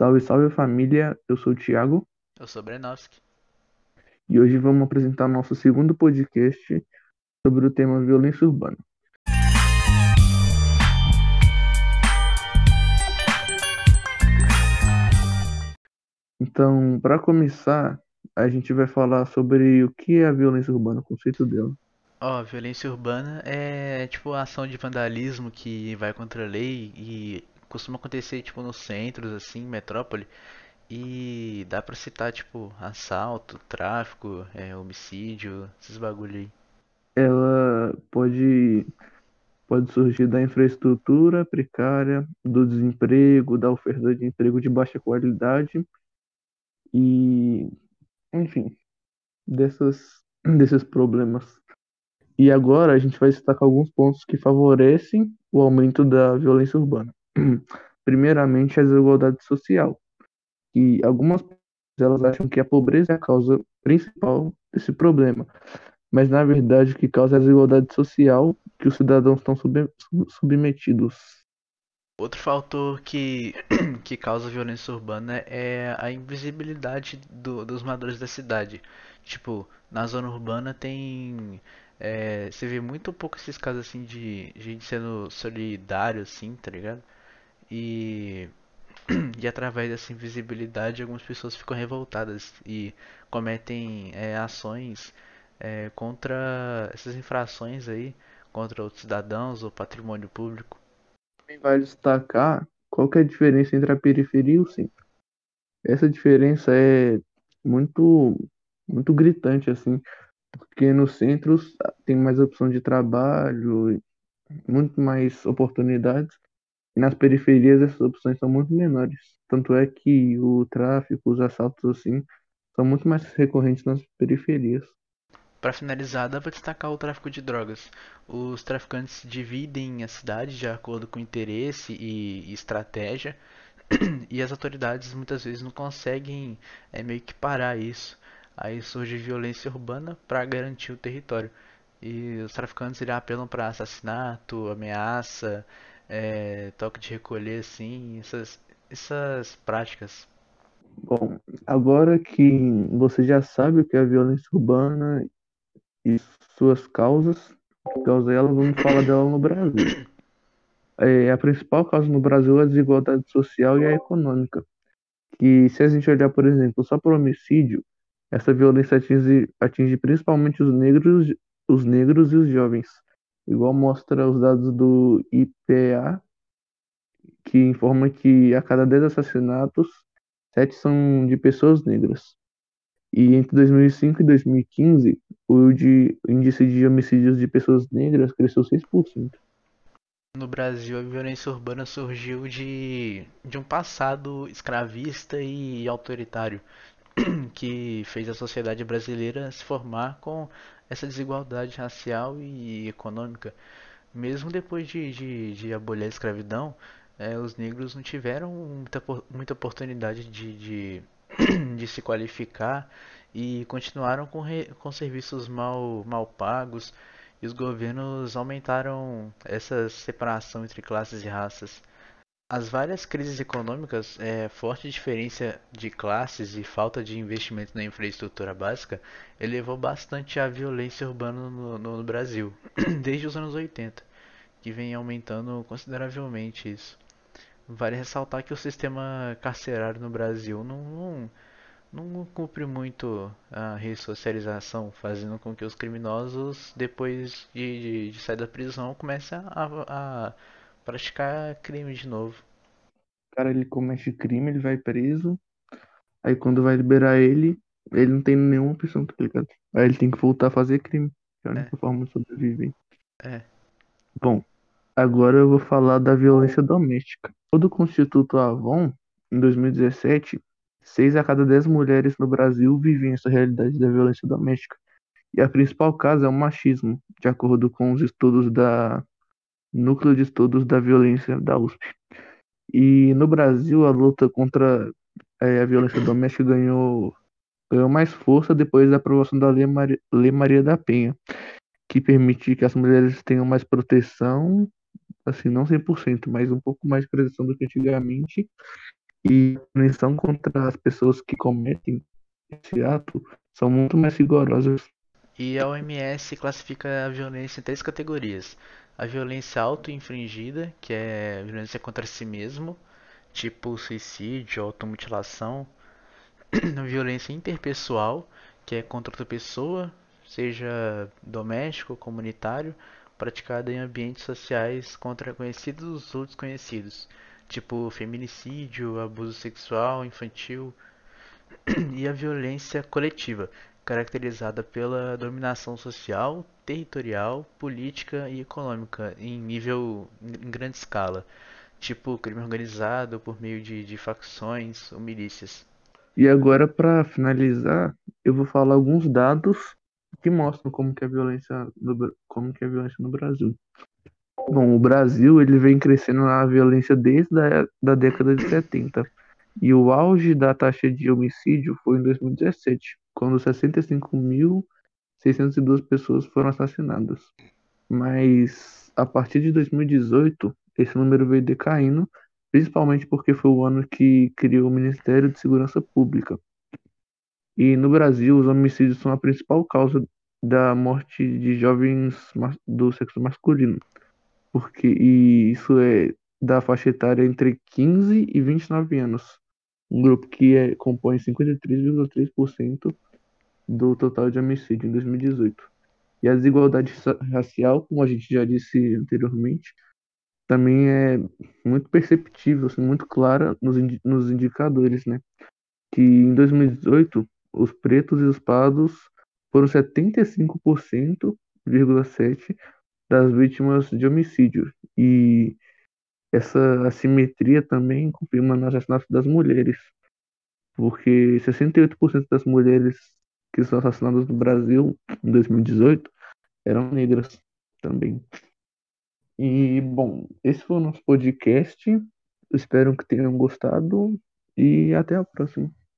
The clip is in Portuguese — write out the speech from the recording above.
Salve, salve família, eu sou o Thiago Eu sou Brenovski. e hoje vamos apresentar nosso segundo podcast sobre o tema violência urbana. Então, para começar, a gente vai falar sobre o que é a violência urbana, o conceito dela. Ó, violência urbana é tipo a ação de vandalismo que vai contra a lei e costuma acontecer tipo nos centros, assim, metrópole. E dá pra citar tipo assalto, tráfico, é, homicídio, esses bagulho aí. Ela pode, pode surgir da infraestrutura precária, do desemprego, da oferta de emprego de baixa qualidade e, enfim, dessas, desses problemas. E agora a gente vai destacar alguns pontos que favorecem o aumento da violência urbana. Primeiramente, a desigualdade social. E algumas pessoas elas acham que a pobreza é a causa principal desse problema. Mas na verdade o que causa é a desigualdade social que os cidadãos estão sub- sub- submetidos. Outro fator que, que causa violência urbana é a invisibilidade do- dos moradores da cidade. Tipo, na zona urbana tem. é, você vê muito pouco esses casos assim de gente sendo solidário, assim, tá ligado? E, e através dessa invisibilidade, algumas pessoas ficam revoltadas e cometem é, ações é, contra essas infrações aí, contra outros cidadãos ou patrimônio público. Também vale destacar qual é a diferença entre a periferia e o centro. Essa diferença é muito, muito gritante, assim, porque nos centros tem mais opção de trabalho, muito mais oportunidades, nas periferias essas opções são muito menores. Tanto é que o tráfico, os assaltos, assim, são muito mais recorrentes nas periferias. Para finalizar, dá para destacar o tráfico de drogas. Os traficantes dividem a cidade de acordo com interesse e estratégia, e as autoridades muitas vezes não conseguem é, meio que parar isso. Aí surge violência urbana para garantir o território. E os traficantes eles apelam para assassinato, ameaça, é, toque de recolher, assim, essas, essas práticas. Bom, agora que você já sabe o que é a violência urbana e suas causas, que causa ela, vamos falar dela no Brasil. É, a principal causa no Brasil é a desigualdade social e a econômica. Que se a gente olhar, por exemplo, só para o homicídio, essa violência atinge, atinge principalmente os negros, os negros e os jovens. Igual mostra os dados do IPEA, que informa que a cada 10 assassinatos, 7 são de pessoas negras. E entre 2005 e 2015, o de- índice de homicídios de pessoas negras cresceu 6%. No Brasil, a violência urbana surgiu de, de um passado escravista e autoritário, que fez a sociedade brasileira se formar com essa desigualdade racial e econômica. Mesmo depois de, de, de abolir a escravidão, eh, os negros não tiveram muita, muita oportunidade de, de, de se qualificar e continuaram com, re- com serviços mal, mal pagos, e os governos aumentaram essa separação entre classes e raças. As várias crises econômicas, é, forte diferença de classes e falta de investimento na infraestrutura básica elevou bastante a violência urbana no, no- no Brasil, desde os anos 80, que vem aumentando consideravelmente isso. Vale ressaltar que o sistema carcerário no Brasil não, não, não cumpre muito a ressocialização, fazendo com que os criminosos, depois de, de, de sair da prisão, comecem a, a praticar crime de novo. O cara ele comete crime, ele vai preso, aí quando vai liberar ele, ele não tem nenhuma opção, tá ligado? Aí ele tem que voltar a fazer crime, que é a É, única forma de sobreviver. é. Bom, agora eu vou falar da violência doméstica. Segundo o Instituto Avon, em 2017, 6 a cada 10 mulheres no Brasil vivem essa realidade da violência doméstica. E a principal causa é o machismo, de acordo com os estudos da Núcleo de Estudos da Violência da USP. E no Brasil, a luta contra eh, a violência doméstica ganhou, ganhou mais força depois da aprovação da Lei Lei Maria da Penha, que permite que as mulheres tenham mais proteção, assim, não 100%, mas um pouco mais de proteção do que antigamente, E a punição contra as pessoas que cometem esse ato são muito mais rigorosas. E a OMS classifica a violência em três categorias: a violência auto-infringida, que é violência contra si mesmo, tipo suicídio, automutilação, violência interpessoal, que é contra outra pessoa, seja doméstico comunitário, praticada em ambientes sociais contra conhecidos ou desconhecidos, tipo feminicídio, abuso sexual infantil, e a violência coletiva, caracterizada pela dominação social, territorial, política e econômica em nível em grande escala, tipo crime organizado por meio de, de facções ou milícias. E agora, para finalizar, eu vou falar alguns dados que mostram como que é a violência no, como que é a violência no Brasil. Bom, o Brasil ele vem crescendo na violência desde a da década de 70. E o auge da taxa de homicídio foi em 2017, quando 65.602 pessoas foram assassinadas. Mas a partir de 2018, esse número veio decaindo, principalmente porque foi o ano que criou o Ministério de Segurança Pública. E no Brasil, os homicídios são a principal causa da morte de jovens do sexo masculino. Porque e isso é da faixa etária entre 15 e 29 anos. Um grupo que é, compõe 53,3% do total de homicídio em 2018. E a desigualdade racial, como a gente já disse anteriormente, também é muito perceptível, assim, muito clara nos, indi nos indicadores, né? Que em 2018 os pretos e os pardos foram 75,7% das vítimas de homicídio. E essa assimetria também confirma no assassinato das mulheres, porque 68% das mulheres que são assassinadas no Brasil em 2018 eram negras também. E, bom, esse foi o nosso podcast. Espero que tenham gostado e até a próxima.